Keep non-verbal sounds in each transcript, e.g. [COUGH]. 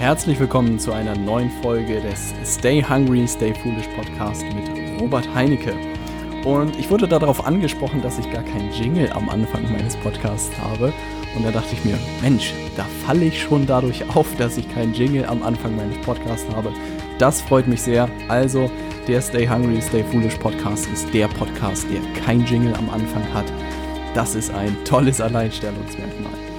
herzlich willkommen zu einer neuen Folge des Stay Hungry, Stay Foolish Podcast mit Robert Heinecke. Und ich wurde darauf angesprochen, dass ich gar keinen Jingle am Anfang meines Podcasts habe. Und da dachte ich mir, Mensch, da falle ich schon dadurch auf, dass ich keinen Jingle am Anfang meines Podcasts habe. Das freut mich sehr. Also, der Stay Hungry, Stay Foolish Podcast ist der Podcast, der kein Jingle am Anfang hat. Das ist ein tolles Alleinstellungsmerkmal.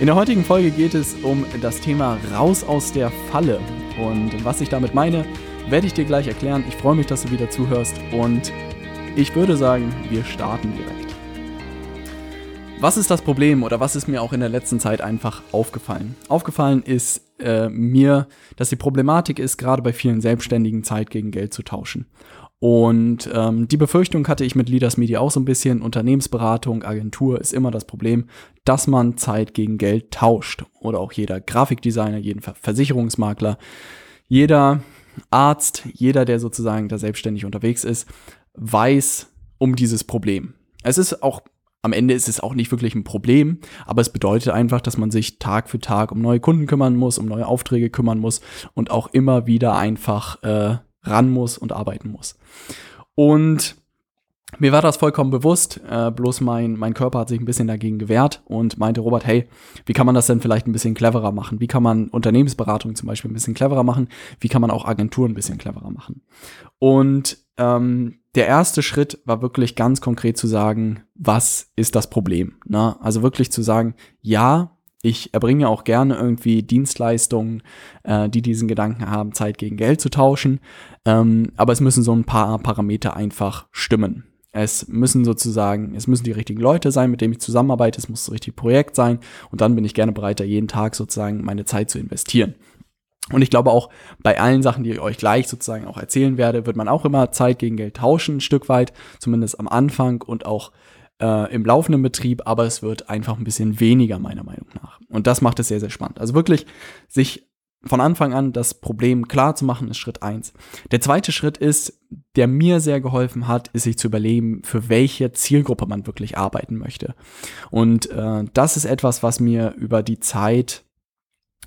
In der heutigen Folge geht es um das Thema Raus aus der Falle. Und was ich damit meine, werde ich dir gleich erklären. Ich freue mich, dass du wieder zuhörst und ich würde sagen, wir starten direkt. Was ist das Problem oder was ist mir auch in der letzten Zeit einfach aufgefallen? Aufgefallen ist äh, mir, dass die Problematik ist, gerade bei vielen Selbstständigen Zeit gegen Geld zu tauschen. Und ähm, die Befürchtung hatte ich mit Leaders Media auch so ein bisschen. Unternehmensberatung, Agentur ist immer das Problem, dass man Zeit gegen Geld tauscht. Oder auch jeder Grafikdesigner, jeden Versicherungsmakler, jeder Arzt, jeder, der sozusagen da selbstständig unterwegs ist, weiß um dieses Problem. Es ist auch am Ende ist es auch nicht wirklich ein Problem, aber es bedeutet einfach, dass man sich Tag für Tag um neue Kunden kümmern muss, um neue Aufträge kümmern muss und auch immer wieder einfach äh, ran muss und arbeiten muss. Und mir war das vollkommen bewusst, äh, bloß mein, mein Körper hat sich ein bisschen dagegen gewehrt und meinte, Robert, hey, wie kann man das denn vielleicht ein bisschen cleverer machen? Wie kann man Unternehmensberatung zum Beispiel ein bisschen cleverer machen? Wie kann man auch Agenturen ein bisschen cleverer machen? Und ähm, der erste Schritt war wirklich ganz konkret zu sagen, was ist das Problem? Na, ne? also wirklich zu sagen, ja, ich erbringe auch gerne irgendwie Dienstleistungen, äh, die diesen Gedanken haben, Zeit gegen Geld zu tauschen. Ähm, aber es müssen so ein paar Parameter einfach stimmen. Es müssen sozusagen, es müssen die richtigen Leute sein, mit denen ich zusammenarbeite. Es muss das richtige Projekt sein. Und dann bin ich gerne bereit, da jeden Tag sozusagen meine Zeit zu investieren. Und ich glaube auch bei allen Sachen, die ich euch gleich sozusagen auch erzählen werde, wird man auch immer Zeit gegen Geld tauschen, ein Stück weit, zumindest am Anfang und auch äh, im laufenden Betrieb, aber es wird einfach ein bisschen weniger, meiner Meinung nach. Und das macht es sehr, sehr spannend. Also wirklich sich von Anfang an das Problem klar zu machen, ist Schritt eins. Der zweite Schritt ist, der mir sehr geholfen hat, ist sich zu überlegen, für welche Zielgruppe man wirklich arbeiten möchte. Und äh, das ist etwas, was mir über die Zeit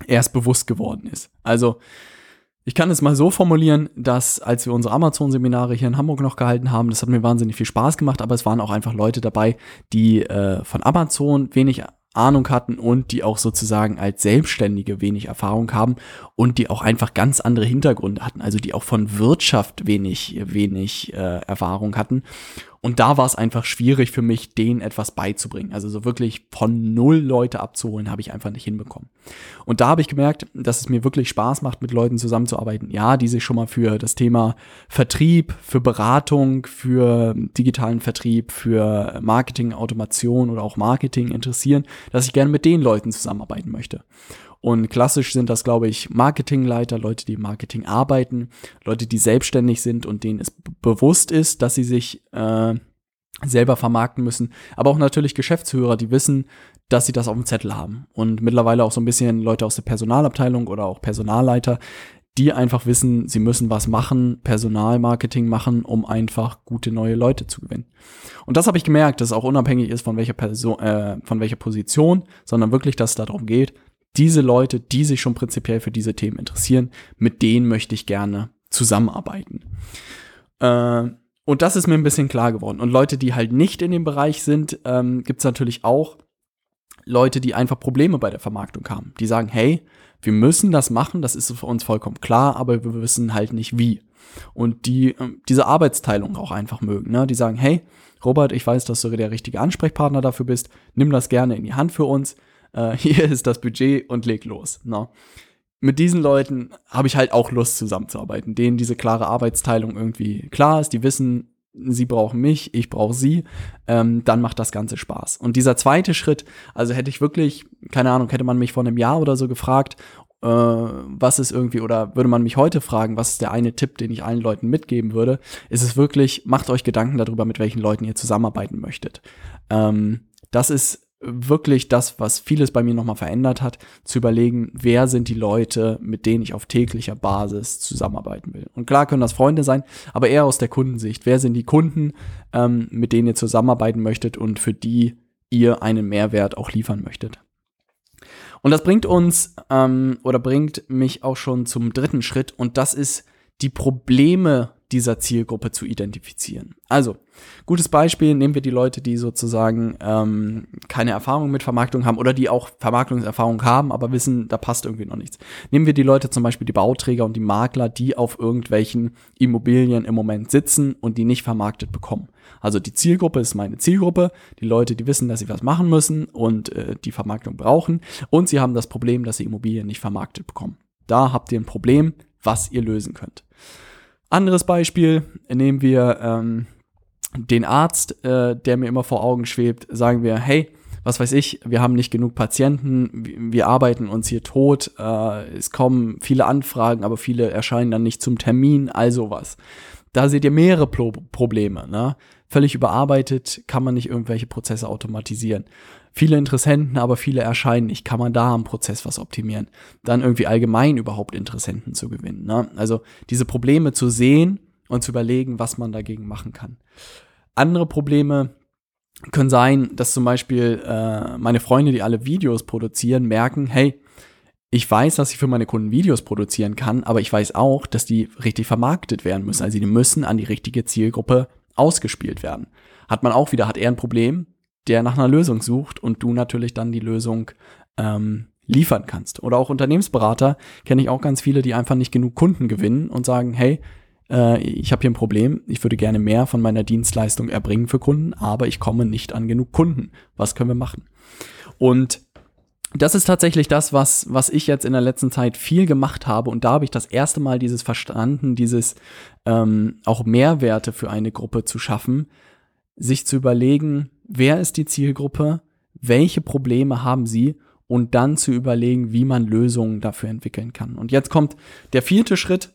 erst bewusst geworden ist. Also ich kann es mal so formulieren, dass als wir unsere Amazon-Seminare hier in Hamburg noch gehalten haben, das hat mir wahnsinnig viel Spaß gemacht, aber es waren auch einfach Leute dabei, die äh, von Amazon wenig Ahnung hatten und die auch sozusagen als Selbstständige wenig Erfahrung haben und die auch einfach ganz andere Hintergründe hatten, also die auch von Wirtschaft wenig, wenig äh, Erfahrung hatten. Und da war es einfach schwierig für mich, denen etwas beizubringen. Also so wirklich von null Leute abzuholen, habe ich einfach nicht hinbekommen. Und da habe ich gemerkt, dass es mir wirklich Spaß macht, mit Leuten zusammenzuarbeiten. Ja, die sich schon mal für das Thema Vertrieb, für Beratung, für digitalen Vertrieb, für Marketing, Automation oder auch Marketing interessieren, dass ich gerne mit den Leuten zusammenarbeiten möchte. Und klassisch sind das, glaube ich, Marketingleiter, Leute, die im Marketing arbeiten, Leute, die selbstständig sind und denen es bewusst ist, dass sie sich äh, selber vermarkten müssen. Aber auch natürlich Geschäftsführer, die wissen, dass sie das auf dem Zettel haben. Und mittlerweile auch so ein bisschen Leute aus der Personalabteilung oder auch Personalleiter, die einfach wissen, sie müssen was machen, Personalmarketing machen, um einfach gute neue Leute zu gewinnen. Und das habe ich gemerkt, dass es auch unabhängig ist von welcher Person, äh, von welcher Position, sondern wirklich, dass es darum geht, diese Leute, die sich schon prinzipiell für diese Themen interessieren, mit denen möchte ich gerne zusammenarbeiten. Äh, und das ist mir ein bisschen klar geworden. Und Leute, die halt nicht in dem Bereich sind, ähm, gibt es natürlich auch Leute, die einfach Probleme bei der Vermarktung haben. Die sagen, hey, wir müssen das machen, das ist für uns vollkommen klar, aber wir wissen halt nicht wie. Und die äh, diese Arbeitsteilung auch einfach mögen. Ne? Die sagen, hey, Robert, ich weiß, dass du der richtige Ansprechpartner dafür bist, nimm das gerne in die Hand für uns äh, [LAUGHS] hier ist das Budget und leg los. No. Mit diesen Leuten habe ich halt auch Lust zusammenzuarbeiten, denen diese klare Arbeitsteilung irgendwie klar ist, die wissen, sie brauchen mich, ich brauche sie, ähm, dann macht das Ganze Spaß. Und dieser zweite Schritt, also hätte ich wirklich, keine Ahnung, hätte man mich vor einem Jahr oder so gefragt, äh, was ist irgendwie, oder würde man mich heute fragen, was ist der eine Tipp, den ich allen Leuten mitgeben würde, ist es wirklich, macht euch Gedanken darüber, mit welchen Leuten ihr zusammenarbeiten möchtet. Ähm, das ist wirklich das, was vieles bei mir nochmal verändert hat, zu überlegen, wer sind die Leute, mit denen ich auf täglicher Basis zusammenarbeiten will. Und klar können das Freunde sein, aber eher aus der Kundensicht. Wer sind die Kunden, ähm, mit denen ihr zusammenarbeiten möchtet und für die ihr einen Mehrwert auch liefern möchtet? Und das bringt uns ähm, oder bringt mich auch schon zum dritten Schritt und das ist die Probleme dieser Zielgruppe zu identifizieren. Also, gutes Beispiel, nehmen wir die Leute, die sozusagen ähm, keine Erfahrung mit Vermarktung haben oder die auch Vermarktungserfahrung haben, aber wissen, da passt irgendwie noch nichts. Nehmen wir die Leute zum Beispiel, die Bauträger und die Makler, die auf irgendwelchen Immobilien im Moment sitzen und die nicht vermarktet bekommen. Also die Zielgruppe ist meine Zielgruppe, die Leute, die wissen, dass sie was machen müssen und äh, die Vermarktung brauchen und sie haben das Problem, dass sie Immobilien nicht vermarktet bekommen. Da habt ihr ein Problem, was ihr lösen könnt. Anderes Beispiel, nehmen wir ähm, den Arzt, äh, der mir immer vor Augen schwebt, sagen wir, hey, was weiß ich, wir haben nicht genug Patienten, wir arbeiten uns hier tot, äh, es kommen viele Anfragen, aber viele erscheinen dann nicht zum Termin, also was. Da seht ihr mehrere Pro Probleme. Ne? Völlig überarbeitet kann man nicht irgendwelche Prozesse automatisieren viele Interessenten, aber viele erscheinen nicht. Kann man da am Prozess was optimieren? Dann irgendwie allgemein überhaupt Interessenten zu gewinnen. Ne? Also diese Probleme zu sehen und zu überlegen, was man dagegen machen kann. Andere Probleme können sein, dass zum Beispiel äh, meine Freunde, die alle Videos produzieren, merken, hey, ich weiß, dass ich für meine Kunden Videos produzieren kann, aber ich weiß auch, dass die richtig vermarktet werden müssen. Also die müssen an die richtige Zielgruppe ausgespielt werden. Hat man auch wieder, hat er ein Problem, der nach einer Lösung sucht und du natürlich dann die Lösung ähm, liefern kannst. Oder auch Unternehmensberater kenne ich auch ganz viele, die einfach nicht genug Kunden gewinnen und sagen, hey, äh, ich habe hier ein Problem, ich würde gerne mehr von meiner Dienstleistung erbringen für Kunden, aber ich komme nicht an genug Kunden. Was können wir machen? Und das ist tatsächlich das, was, was ich jetzt in der letzten Zeit viel gemacht habe. Und da habe ich das erste Mal dieses verstanden, dieses ähm, auch Mehrwerte für eine Gruppe zu schaffen, sich zu überlegen, wer ist die Zielgruppe, welche Probleme haben sie und dann zu überlegen, wie man Lösungen dafür entwickeln kann. Und jetzt kommt der vierte Schritt,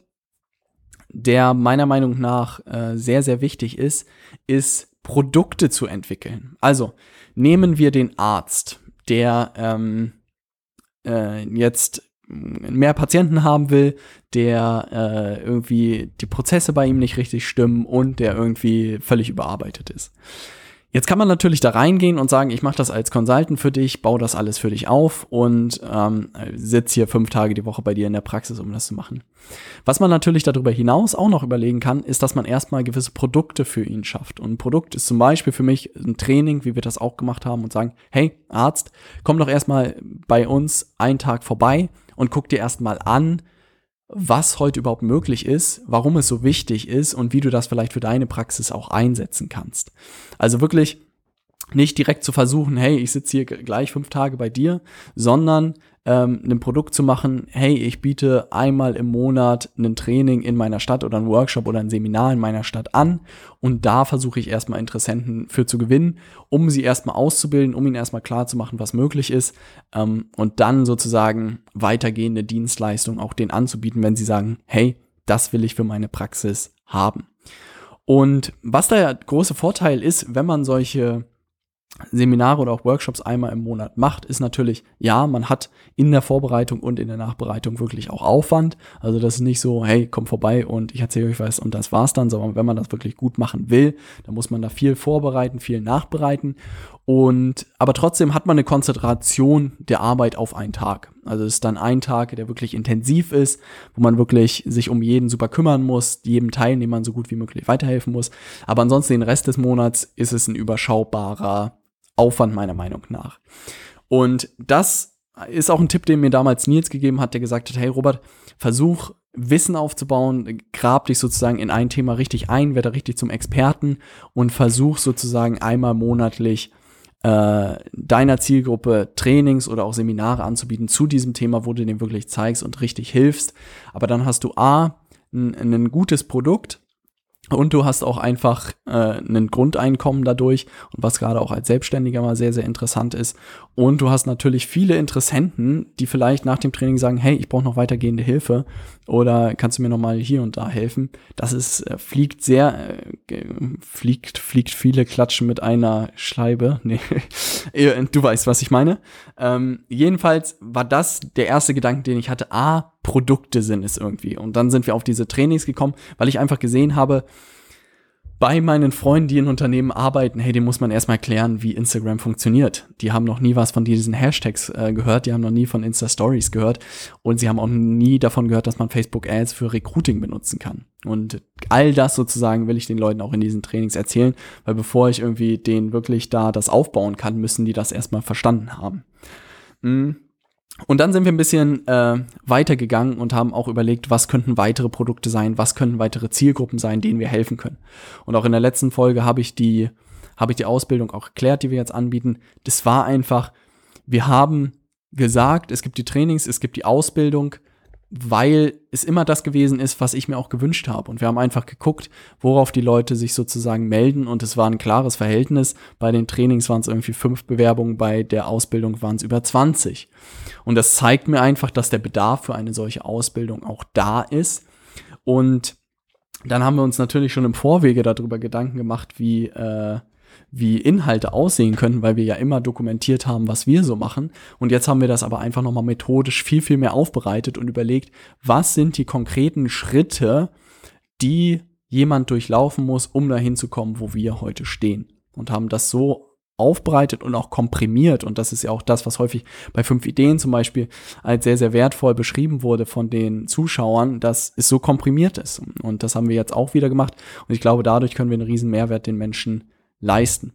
der meiner Meinung nach äh, sehr, sehr wichtig ist, ist Produkte zu entwickeln. Also nehmen wir den Arzt, der ähm, äh, jetzt mehr Patienten haben will, der äh, irgendwie die Prozesse bei ihm nicht richtig stimmen und der irgendwie völlig überarbeitet ist. Jetzt kann man natürlich da reingehen und sagen, ich mache das als Consultant für dich, baue das alles für dich auf und ähm, sitze hier fünf Tage die Woche bei dir in der Praxis, um das zu machen. Was man natürlich darüber hinaus auch noch überlegen kann, ist, dass man erstmal gewisse Produkte für ihn schafft. Und ein Produkt ist zum Beispiel für mich ein Training, wie wir das auch gemacht haben und sagen, hey Arzt, komm doch erstmal bei uns einen Tag vorbei und guck dir erstmal an, was heute überhaupt möglich ist, warum es so wichtig ist und wie du das vielleicht für deine Praxis auch einsetzen kannst. Also wirklich nicht direkt zu versuchen, hey, ich sitze hier gleich fünf Tage bei dir, sondern ähm, ein Produkt zu machen, hey, ich biete einmal im Monat ein Training in meiner Stadt oder ein Workshop oder ein Seminar in meiner Stadt an und da versuche ich erstmal Interessenten für zu gewinnen, um sie erstmal auszubilden, um ihnen erstmal klar zu machen, was möglich ist ähm, und dann sozusagen weitergehende Dienstleistungen auch denen anzubieten, wenn sie sagen, hey, das will ich für meine Praxis haben. Und was der große Vorteil ist, wenn man solche Seminare oder auch Workshops einmal im Monat macht, ist natürlich, ja, man hat in der Vorbereitung und in der Nachbereitung wirklich auch Aufwand. Also das ist nicht so, hey, komm vorbei und ich erzähle euch was und das war's dann, sondern wenn man das wirklich gut machen will, dann muss man da viel vorbereiten, viel nachbereiten. Und aber trotzdem hat man eine Konzentration der Arbeit auf einen Tag. Also es ist dann ein Tag, der wirklich intensiv ist, wo man wirklich sich um jeden super kümmern muss, jedem Teilnehmer so gut wie möglich weiterhelfen muss. Aber ansonsten den Rest des Monats ist es ein überschaubarer Aufwand meiner Meinung nach. Und das ist auch ein Tipp, den mir damals Nils gegeben hat, der gesagt hat, hey Robert, versuch Wissen aufzubauen, grab dich sozusagen in ein Thema richtig ein, werde richtig zum Experten und versuch sozusagen einmal monatlich äh, deiner Zielgruppe Trainings oder auch Seminare anzubieten zu diesem Thema, wo du dem wirklich zeigst und richtig hilfst. Aber dann hast du A, ein, ein gutes Produkt, und du hast auch einfach äh, ein Grundeinkommen dadurch und was gerade auch als Selbstständiger mal sehr, sehr interessant ist. Und du hast natürlich viele Interessenten, die vielleicht nach dem Training sagen, hey, ich brauche noch weitergehende Hilfe oder kannst du mir noch mal hier und da helfen. Das ist, äh, fliegt sehr, äh, fliegt, fliegt viele Klatschen mit einer Schleibe. [LAUGHS] Nee, du weißt, was ich meine. Ähm, jedenfalls war das der erste Gedanke, den ich hatte. Ah, Produkte sind es irgendwie. Und dann sind wir auf diese Trainings gekommen, weil ich einfach gesehen habe, bei meinen Freunden, die in Unternehmen arbeiten, hey, dem muss man erstmal erklären, wie Instagram funktioniert. Die haben noch nie was von diesen Hashtags äh, gehört, die haben noch nie von Insta Stories gehört und sie haben auch nie davon gehört, dass man Facebook Ads für Recruiting benutzen kann. Und all das sozusagen will ich den Leuten auch in diesen Trainings erzählen, weil bevor ich irgendwie denen wirklich da das aufbauen kann, müssen die das erstmal verstanden haben. Mhm. Und dann sind wir ein bisschen äh, weitergegangen und haben auch überlegt, was könnten weitere Produkte sein, was könnten weitere Zielgruppen sein, denen wir helfen können. Und auch in der letzten Folge habe ich die, habe ich die Ausbildung auch erklärt, die wir jetzt anbieten. Das war einfach, wir haben gesagt, es gibt die Trainings, es gibt die Ausbildung, weil es immer das gewesen ist, was ich mir auch gewünscht habe. Und wir haben einfach geguckt, worauf die Leute sich sozusagen melden. Und es war ein klares Verhältnis. Bei den Trainings waren es irgendwie fünf Bewerbungen, bei der Ausbildung waren es über 20. Und das zeigt mir einfach, dass der Bedarf für eine solche Ausbildung auch da ist. Und dann haben wir uns natürlich schon im Vorwege darüber Gedanken gemacht, wie, äh, wie Inhalte aussehen können, weil wir ja immer dokumentiert haben, was wir so machen. Und jetzt haben wir das aber einfach nochmal methodisch viel, viel mehr aufbereitet und überlegt, was sind die konkreten Schritte, die jemand durchlaufen muss, um dahin zu kommen, wo wir heute stehen. Und haben das so aufbereitet und auch komprimiert. Und das ist ja auch das, was häufig bei fünf Ideen zum Beispiel als sehr, sehr wertvoll beschrieben wurde von den Zuschauern, dass es so komprimiert ist. Und das haben wir jetzt auch wieder gemacht. Und ich glaube, dadurch können wir einen riesen Mehrwert den Menschen leisten.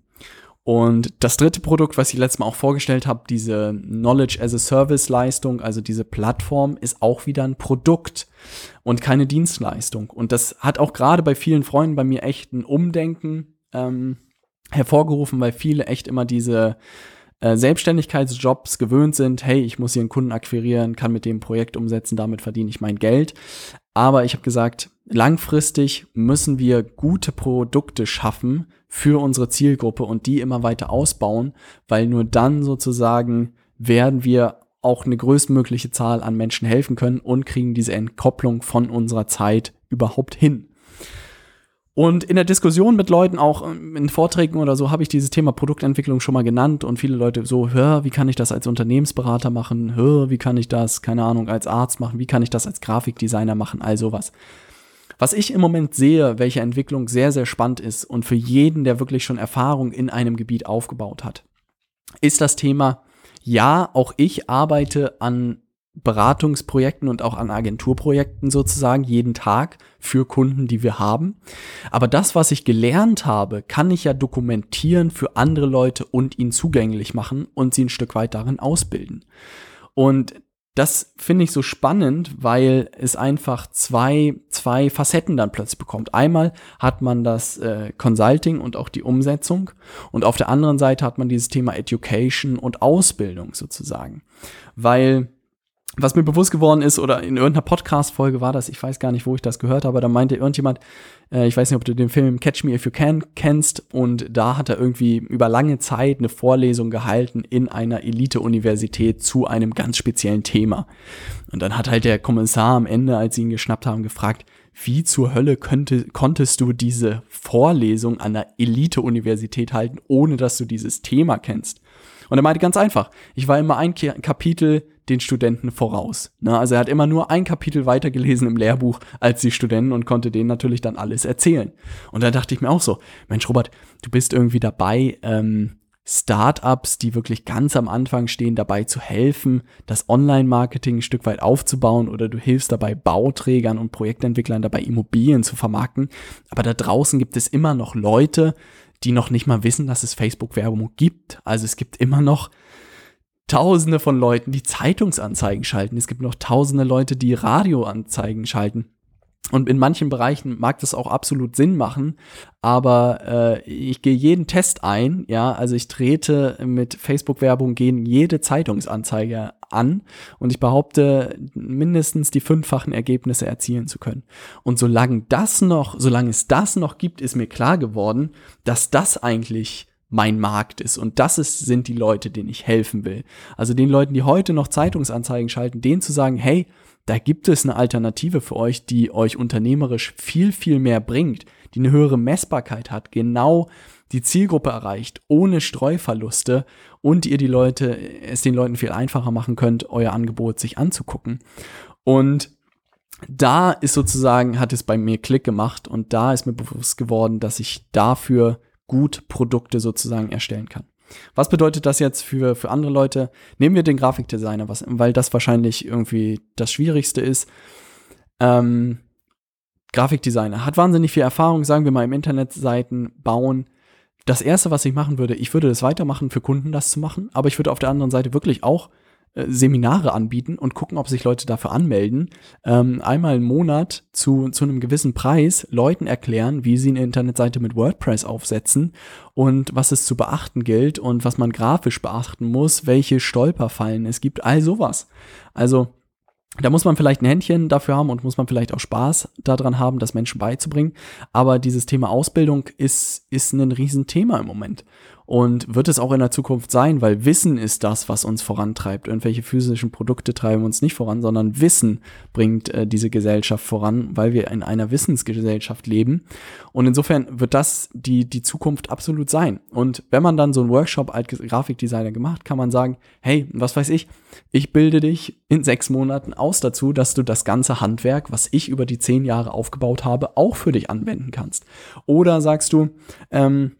Und das dritte Produkt, was ich letztes Mal auch vorgestellt habe, diese Knowledge as a Service Leistung, also diese Plattform, ist auch wieder ein Produkt und keine Dienstleistung. Und das hat auch gerade bei vielen Freunden bei mir echt ein Umdenken ähm, hervorgerufen, weil viele echt immer diese äh, Selbstständigkeitsjobs gewöhnt sind. Hey, ich muss hier einen Kunden akquirieren, kann mit dem Projekt umsetzen, damit verdiene ich mein Geld. Aber ich habe gesagt, langfristig müssen wir gute Produkte schaffen für unsere Zielgruppe und die immer weiter ausbauen, weil nur dann sozusagen werden wir auch eine größtmögliche Zahl an Menschen helfen können und kriegen diese Entkopplung von unserer Zeit überhaupt hin. Und in der Diskussion mit Leuten, auch ähm, in Vorträgen oder so, habe ich dieses Thema Produktentwicklung schon mal genannt und viele Leute so, hör, wie kann ich das als Unternehmensberater machen? Hör, wie kann ich das, keine Ahnung, als Arzt machen? Wie kann ich das als Grafikdesigner machen? All sowas. Was ich im Moment sehe, welche Entwicklung sehr, sehr spannend ist und für jeden, der wirklich schon Erfahrung in einem Gebiet aufgebaut hat, ist das Thema, ja, auch ich arbeite an Beratungsprojekten und auch an Agenturprojekten sozusagen jeden Tag für Kunden, die wir haben. Aber das, was ich gelernt habe, kann ich ja dokumentieren für andere Leute und ihnen zugänglich machen und sie ein Stück weit darin ausbilden. Und das finde ich so spannend, weil es einfach zwei, zwei Facetten dann plötzlich bekommt. Einmal hat man das äh, Consulting und auch die Umsetzung und auf der anderen Seite hat man dieses Thema Education und Ausbildung sozusagen. Weil was mir bewusst geworden ist, oder in irgendeiner Podcast-Folge war das, ich weiß gar nicht, wo ich das gehört habe, da meinte irgendjemand, äh, ich weiß nicht, ob du den Film Catch Me If You Can kennst, und da hat er irgendwie über lange Zeit eine Vorlesung gehalten in einer Elite-Universität zu einem ganz speziellen Thema. Und dann hat halt der Kommissar am Ende, als sie ihn geschnappt haben, gefragt, wie zur Hölle könnte, konntest du diese Vorlesung an einer Elite-Universität halten, ohne dass du dieses Thema kennst? Und er meinte ganz einfach, ich war immer ein Kapitel den Studenten voraus. Ne? Also er hat immer nur ein Kapitel weitergelesen im Lehrbuch als die Studenten und konnte denen natürlich dann alles erzählen. Und da dachte ich mir auch so, Mensch, Robert, du bist irgendwie dabei, ähm, Startups, die wirklich ganz am Anfang stehen, dabei zu helfen, das Online-Marketing ein Stück weit aufzubauen oder du hilfst dabei Bauträgern und Projektentwicklern dabei Immobilien zu vermarkten. Aber da draußen gibt es immer noch Leute, die noch nicht mal wissen, dass es Facebook-Werbung gibt. Also es gibt immer noch Tausende von Leuten, die Zeitungsanzeigen schalten. Es gibt noch tausende Leute, die Radioanzeigen schalten. Und in manchen Bereichen mag das auch absolut Sinn machen, aber äh, ich gehe jeden Test ein, ja, also ich trete mit Facebook-Werbung gegen jede Zeitungsanzeige an und ich behaupte, mindestens die fünffachen Ergebnisse erzielen zu können. Und solange das noch, solange es das noch gibt, ist mir klar geworden, dass das eigentlich mein Markt ist. Und das ist, sind die Leute, denen ich helfen will. Also den Leuten, die heute noch Zeitungsanzeigen schalten, denen zu sagen, hey, da gibt es eine Alternative für euch, die euch unternehmerisch viel, viel mehr bringt, die eine höhere Messbarkeit hat, genau die Zielgruppe erreicht, ohne Streuverluste und ihr die Leute, es den Leuten viel einfacher machen könnt, euer Angebot sich anzugucken. Und da ist sozusagen, hat es bei mir Klick gemacht und da ist mir bewusst geworden, dass ich dafür gut Produkte sozusagen erstellen kann. Was bedeutet das jetzt für, für andere Leute? Nehmen wir den Grafikdesigner, was, weil das wahrscheinlich irgendwie das Schwierigste ist. Ähm, Grafikdesigner hat wahnsinnig viel Erfahrung, sagen wir mal, im Internetseiten bauen. Das erste, was ich machen würde, ich würde das weitermachen, für Kunden das zu machen, aber ich würde auf der anderen Seite wirklich auch Seminare anbieten und gucken, ob sich Leute dafür anmelden. Ähm, einmal im Monat zu, zu einem gewissen Preis Leuten erklären, wie sie eine Internetseite mit WordPress aufsetzen und was es zu beachten gilt und was man grafisch beachten muss, welche Stolperfallen es gibt, all sowas. Also da muss man vielleicht ein Händchen dafür haben und muss man vielleicht auch Spaß daran haben, das Menschen beizubringen. Aber dieses Thema Ausbildung ist, ist ein Riesenthema im Moment und wird es auch in der Zukunft sein, weil Wissen ist das, was uns vorantreibt. Irgendwelche physischen Produkte treiben uns nicht voran, sondern Wissen bringt äh, diese Gesellschaft voran, weil wir in einer Wissensgesellschaft leben. Und insofern wird das die, die Zukunft absolut sein. Und wenn man dann so einen Workshop als Grafikdesigner gemacht, kann man sagen, hey, was weiß ich, ich bilde dich in sechs Monaten aus dazu, dass du das ganze Handwerk, was ich über die zehn Jahre aufgebaut habe, auch für dich anwenden kannst. Oder sagst du, ähm,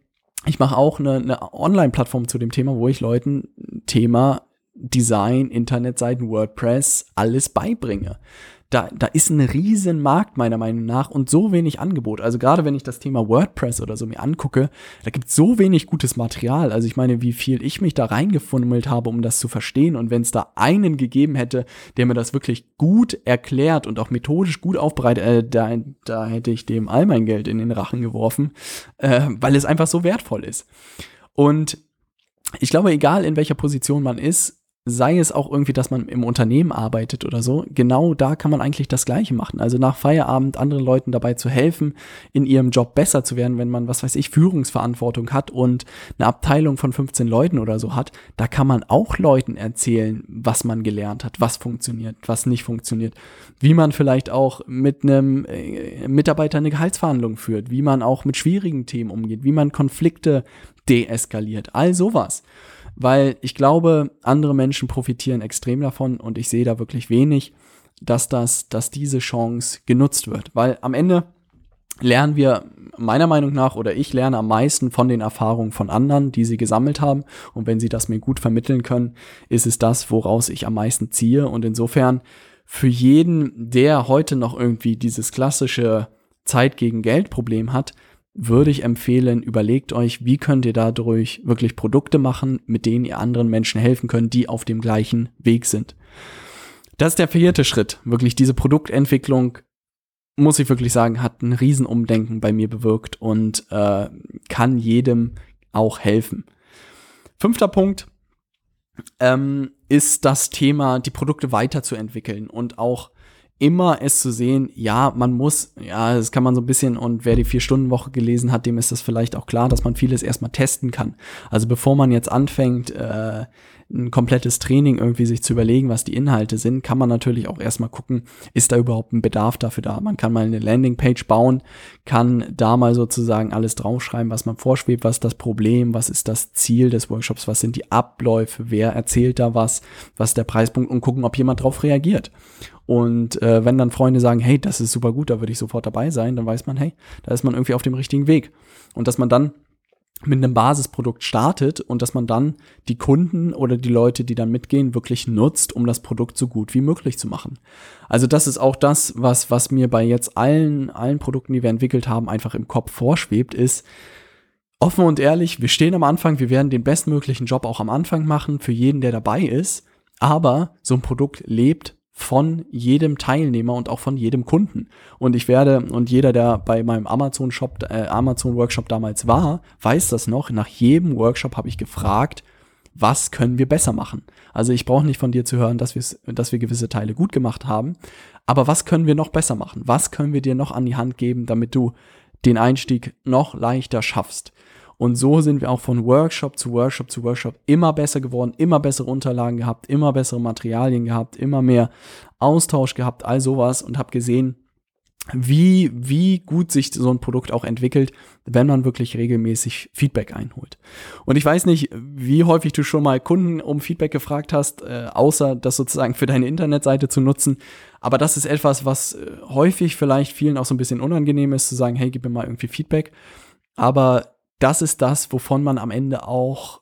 ich mache auch eine, eine Online-Plattform zu dem Thema, wo ich Leuten Thema Design, Internetseiten, WordPress, alles beibringe da, da ist ein riesen Markt meiner Meinung nach und so wenig Angebot. Also gerade wenn ich das Thema WordPress oder so mir angucke, da gibt es so wenig gutes Material. Also ich meine, wie viel ich mich da reingefummelt habe, um das zu verstehen. Und wenn es da einen gegeben hätte, der mir das wirklich gut erklärt und auch methodisch gut aufbereitet, äh, da, da hätte ich dem all mein Geld in den Rachen geworfen, äh, weil es einfach so wertvoll ist. Und ich glaube, egal in welcher Position man ist, sei es auch irgendwie, dass man im Unternehmen arbeitet oder so, genau da kann man eigentlich das Gleiche machen. Also nach Feierabend anderen Leuten dabei zu helfen, in ihrem Job besser zu werden, wenn man, was weiß ich, Führungsverantwortung hat und eine Abteilung von 15 Leuten oder so hat, da kann man auch Leuten erzählen, was man gelernt hat, was funktioniert, was nicht funktioniert, wie man vielleicht auch mit einem äh, Mitarbeiter eine Gehaltsverhandlung führt, wie man auch mit schwierigen Themen umgeht, wie man Konflikte deeskaliert, all sowas weil ich glaube, andere Menschen profitieren extrem davon und ich sehe da wirklich wenig, dass das, dass diese Chance genutzt wird, weil am Ende lernen wir meiner Meinung nach oder ich lerne am meisten von den Erfahrungen von anderen, die sie gesammelt haben. Und wenn sie das mir gut vermitteln können, ist es das, woraus ich am meisten ziehe. Und insofern für jeden, der heute noch irgendwie dieses klassische Zeit gegen Geld Problem hat, würde ich empfehlen, überlegt euch, wie könnt ihr dadurch wirklich Produkte machen, mit denen ihr anderen Menschen helfen könnt, die auf dem gleichen Weg sind. Das ist der vierte Schritt. Wirklich diese Produktentwicklung, muss ich wirklich sagen, hat ein Riesenumdenken bei mir bewirkt und äh, kann jedem auch helfen. Fünfter Punkt ähm, ist das Thema, die Produkte weiterzuentwickeln und auch immer es zu sehen, ja, man muss, ja, das kann man so ein bisschen, und wer die Vier-Stunden-Woche gelesen hat, dem ist das vielleicht auch klar, dass man vieles erstmal testen kann. Also bevor man jetzt anfängt, äh, ein komplettes Training irgendwie sich zu überlegen, was die Inhalte sind, kann man natürlich auch erstmal gucken, ist da überhaupt ein Bedarf dafür da. Man kann mal eine Landingpage bauen, kann da mal sozusagen alles draufschreiben, was man vorschwebt, was ist das Problem, was ist das Ziel des Workshops, was sind die Abläufe, wer erzählt da was, was ist der Preispunkt und gucken, ob jemand drauf reagiert. Und äh, wenn dann Freunde sagen, hey, das ist super gut, da würde ich sofort dabei sein, dann weiß man, hey, da ist man irgendwie auf dem richtigen Weg. Und dass man dann mit einem Basisprodukt startet und dass man dann die Kunden oder die Leute, die dann mitgehen, wirklich nutzt, um das Produkt so gut wie möglich zu machen. Also das ist auch das, was, was mir bei jetzt allen, allen Produkten, die wir entwickelt haben, einfach im Kopf vorschwebt, ist, offen und ehrlich, wir stehen am Anfang, wir werden den bestmöglichen Job auch am Anfang machen für jeden, der dabei ist, aber so ein Produkt lebt von jedem Teilnehmer und auch von jedem Kunden. Und ich werde, und jeder, der bei meinem Amazon-Shop, äh, Amazon-Workshop damals war, weiß das noch. Nach jedem Workshop habe ich gefragt, was können wir besser machen? Also ich brauche nicht von dir zu hören, dass, dass wir gewisse Teile gut gemacht haben, aber was können wir noch besser machen? Was können wir dir noch an die Hand geben, damit du den Einstieg noch leichter schaffst? Und so sind wir auch von Workshop zu Workshop zu Workshop immer besser geworden, immer bessere Unterlagen gehabt, immer bessere Materialien gehabt, immer mehr Austausch gehabt, all sowas und habe gesehen, wie, wie gut sich so ein Produkt auch entwickelt, wenn man wirklich regelmäßig Feedback einholt. Und ich weiß nicht, wie häufig du schon mal Kunden um Feedback gefragt hast, äh, außer das sozusagen für deine Internetseite zu nutzen. Aber das ist etwas, was äh, häufig vielleicht vielen auch so ein bisschen unangenehm ist, zu sagen, hey, gib mir mal irgendwie Feedback. Aber das ist das, wovon man am Ende auch,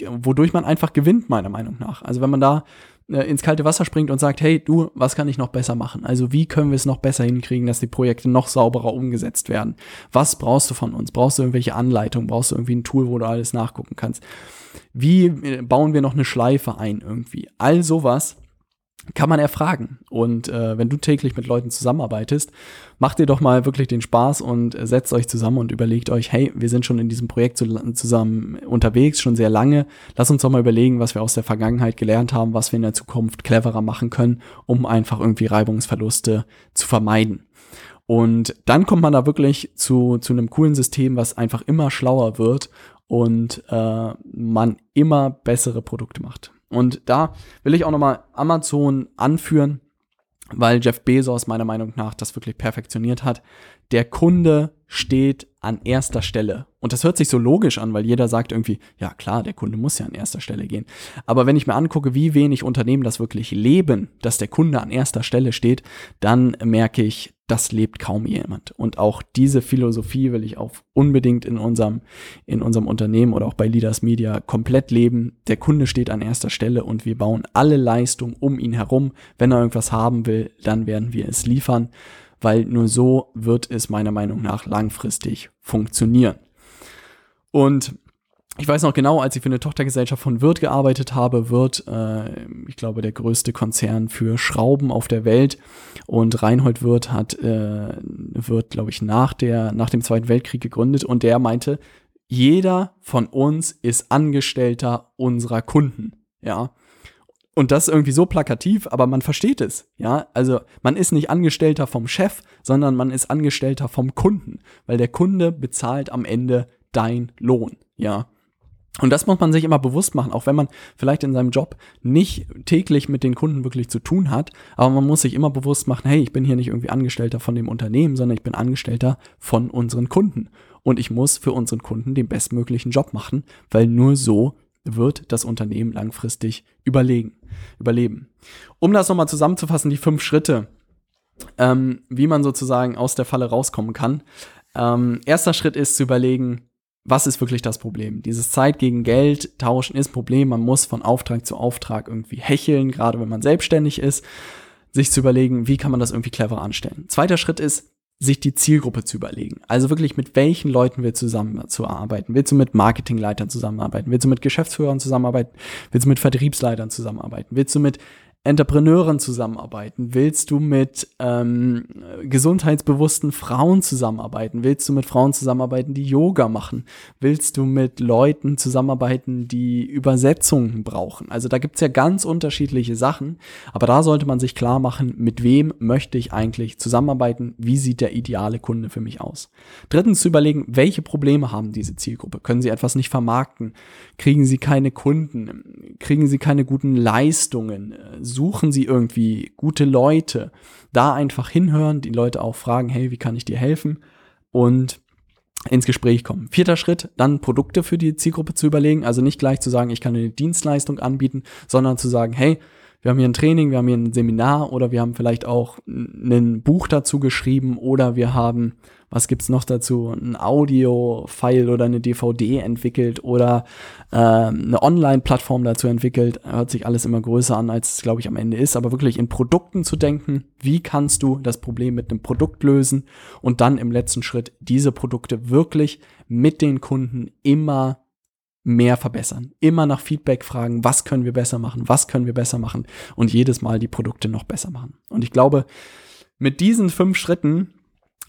wodurch man einfach gewinnt, meiner Meinung nach. Also wenn man da äh, ins kalte Wasser springt und sagt, hey, du, was kann ich noch besser machen? Also wie können wir es noch besser hinkriegen, dass die Projekte noch sauberer umgesetzt werden? Was brauchst du von uns? Brauchst du irgendwelche Anleitungen? Brauchst du irgendwie ein Tool, wo du alles nachgucken kannst? Wie äh, bauen wir noch eine Schleife ein irgendwie? All sowas kann man erfragen. Und äh, wenn du täglich mit Leuten zusammenarbeitest, macht dir doch mal wirklich den Spaß und setzt euch zusammen und überlegt euch, hey, wir sind schon in diesem Projekt zusammen unterwegs, schon sehr lange. Lass uns doch mal überlegen, was wir aus der Vergangenheit gelernt haben, was wir in der Zukunft cleverer machen können, um einfach irgendwie Reibungsverluste zu vermeiden. Und dann kommt man da wirklich zu, zu einem coolen System, was einfach immer schlauer wird und äh, man immer bessere Produkte macht. Und da will ich auch nochmal Amazon anführen, weil Jeff Bezos meiner Meinung nach das wirklich perfektioniert hat. Der Kunde steht an erster Stelle. Und das hört sich so logisch an, weil jeder sagt irgendwie, ja klar, der Kunde muss ja an erster Stelle gehen. Aber wenn ich mir angucke, wie wenig Unternehmen das wirklich leben, dass der Kunde an erster Stelle steht, dann merke ich, das lebt kaum jemand. Und auch diese Philosophie will ich auch unbedingt in unserem, in unserem Unternehmen oder auch bei Leaders Media komplett leben. Der Kunde steht an erster Stelle und wir bauen alle Leistung um ihn herum. Wenn er irgendwas haben will, dann werden wir es liefern weil nur so wird es meiner Meinung nach langfristig funktionieren. Und ich weiß noch genau, als ich für eine Tochtergesellschaft von Wirt gearbeitet habe, Wirt, äh, ich glaube, der größte Konzern für Schrauben auf der Welt. Und Reinhold Wirt hat, äh, Wirt, glaube ich, nach, der, nach dem Zweiten Weltkrieg gegründet und der meinte, jeder von uns ist Angestellter unserer Kunden. Ja. Und das irgendwie so plakativ, aber man versteht es. Ja, also man ist nicht Angestellter vom Chef, sondern man ist Angestellter vom Kunden, weil der Kunde bezahlt am Ende dein Lohn. Ja. Und das muss man sich immer bewusst machen, auch wenn man vielleicht in seinem Job nicht täglich mit den Kunden wirklich zu tun hat, aber man muss sich immer bewusst machen, hey, ich bin hier nicht irgendwie Angestellter von dem Unternehmen, sondern ich bin Angestellter von unseren Kunden. Und ich muss für unseren Kunden den bestmöglichen Job machen, weil nur so wird das Unternehmen langfristig überlegen, überleben. Um das nochmal zusammenzufassen, die fünf Schritte, ähm, wie man sozusagen aus der Falle rauskommen kann. Ähm, erster Schritt ist zu überlegen, was ist wirklich das Problem? Dieses Zeit gegen Geld tauschen ist ein Problem. Man muss von Auftrag zu Auftrag irgendwie hecheln, gerade wenn man selbstständig ist. Sich zu überlegen, wie kann man das irgendwie clever anstellen. Zweiter Schritt ist, sich die Zielgruppe zu überlegen. Also wirklich mit welchen Leuten wir zusammenarbeiten. Willst du mit Marketingleitern zusammenarbeiten? Willst du mit Geschäftsführern zusammenarbeiten? Willst du mit Vertriebsleitern zusammenarbeiten? Willst du mit Entrepreneuren zusammenarbeiten? Willst du mit ähm, gesundheitsbewussten Frauen zusammenarbeiten? Willst du mit Frauen zusammenarbeiten, die Yoga machen? Willst du mit Leuten zusammenarbeiten, die Übersetzungen brauchen? Also da gibt's ja ganz unterschiedliche Sachen, aber da sollte man sich klar machen, mit wem möchte ich eigentlich zusammenarbeiten? Wie sieht der ideale Kunde für mich aus? Drittens zu überlegen, welche Probleme haben diese Zielgruppe? Können sie etwas nicht vermarkten? Kriegen sie keine Kunden? Kriegen sie keine guten Leistungen? Suchen sie irgendwie gute Leute. Da einfach hinhören, die Leute auch fragen, hey, wie kann ich dir helfen? Und ins Gespräch kommen. Vierter Schritt, dann Produkte für die Zielgruppe zu überlegen. Also nicht gleich zu sagen, ich kann eine Dienstleistung anbieten, sondern zu sagen, hey, wir haben hier ein Training, wir haben hier ein Seminar oder wir haben vielleicht auch ein Buch dazu geschrieben oder wir haben, was gibt's noch dazu, ein Audio-File oder eine DVD entwickelt oder äh, eine Online-Plattform dazu entwickelt. Hört sich alles immer größer an, als es, glaube ich, am Ende ist. Aber wirklich in Produkten zu denken, wie kannst du das Problem mit einem Produkt lösen und dann im letzten Schritt diese Produkte wirklich mit den Kunden immer mehr verbessern. Immer nach Feedback fragen, was können wir besser machen, was können wir besser machen und jedes Mal die Produkte noch besser machen. Und ich glaube, mit diesen fünf Schritten,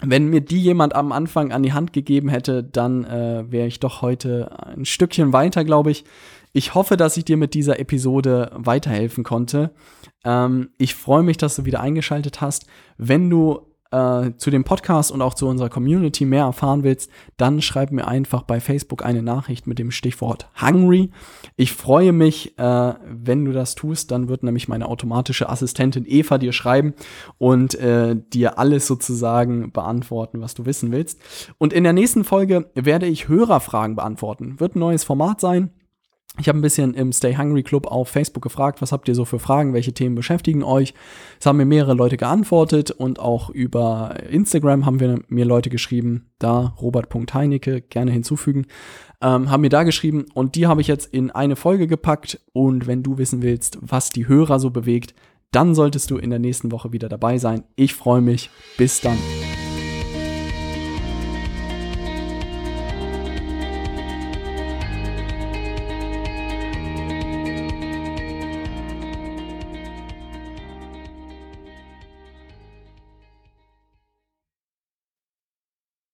wenn mir die jemand am Anfang an die Hand gegeben hätte, dann äh, wäre ich doch heute ein Stückchen weiter, glaube ich. Ich hoffe, dass ich dir mit dieser Episode weiterhelfen konnte. Ähm, ich freue mich, dass du wieder eingeschaltet hast. Wenn du äh, zu dem Podcast und auch zu unserer Community mehr erfahren willst, dann schreib mir einfach bei Facebook eine Nachricht mit dem Stichwort Hungry. Ich freue mich, äh, wenn du das tust. Dann wird nämlich meine automatische Assistentin Eva dir schreiben und äh, dir alles sozusagen beantworten, was du wissen willst. Und in der nächsten Folge werde ich Hörerfragen beantworten. Wird ein neues Format sein. Ich habe ein bisschen im Stay Hungry Club auf Facebook gefragt, was habt ihr so für Fragen, welche Themen beschäftigen euch. Es haben mir mehrere Leute geantwortet und auch über Instagram haben wir mir Leute geschrieben, da robert.heinecke, gerne hinzufügen, ähm, haben mir da geschrieben und die habe ich jetzt in eine Folge gepackt und wenn du wissen willst, was die Hörer so bewegt, dann solltest du in der nächsten Woche wieder dabei sein. Ich freue mich. Bis dann.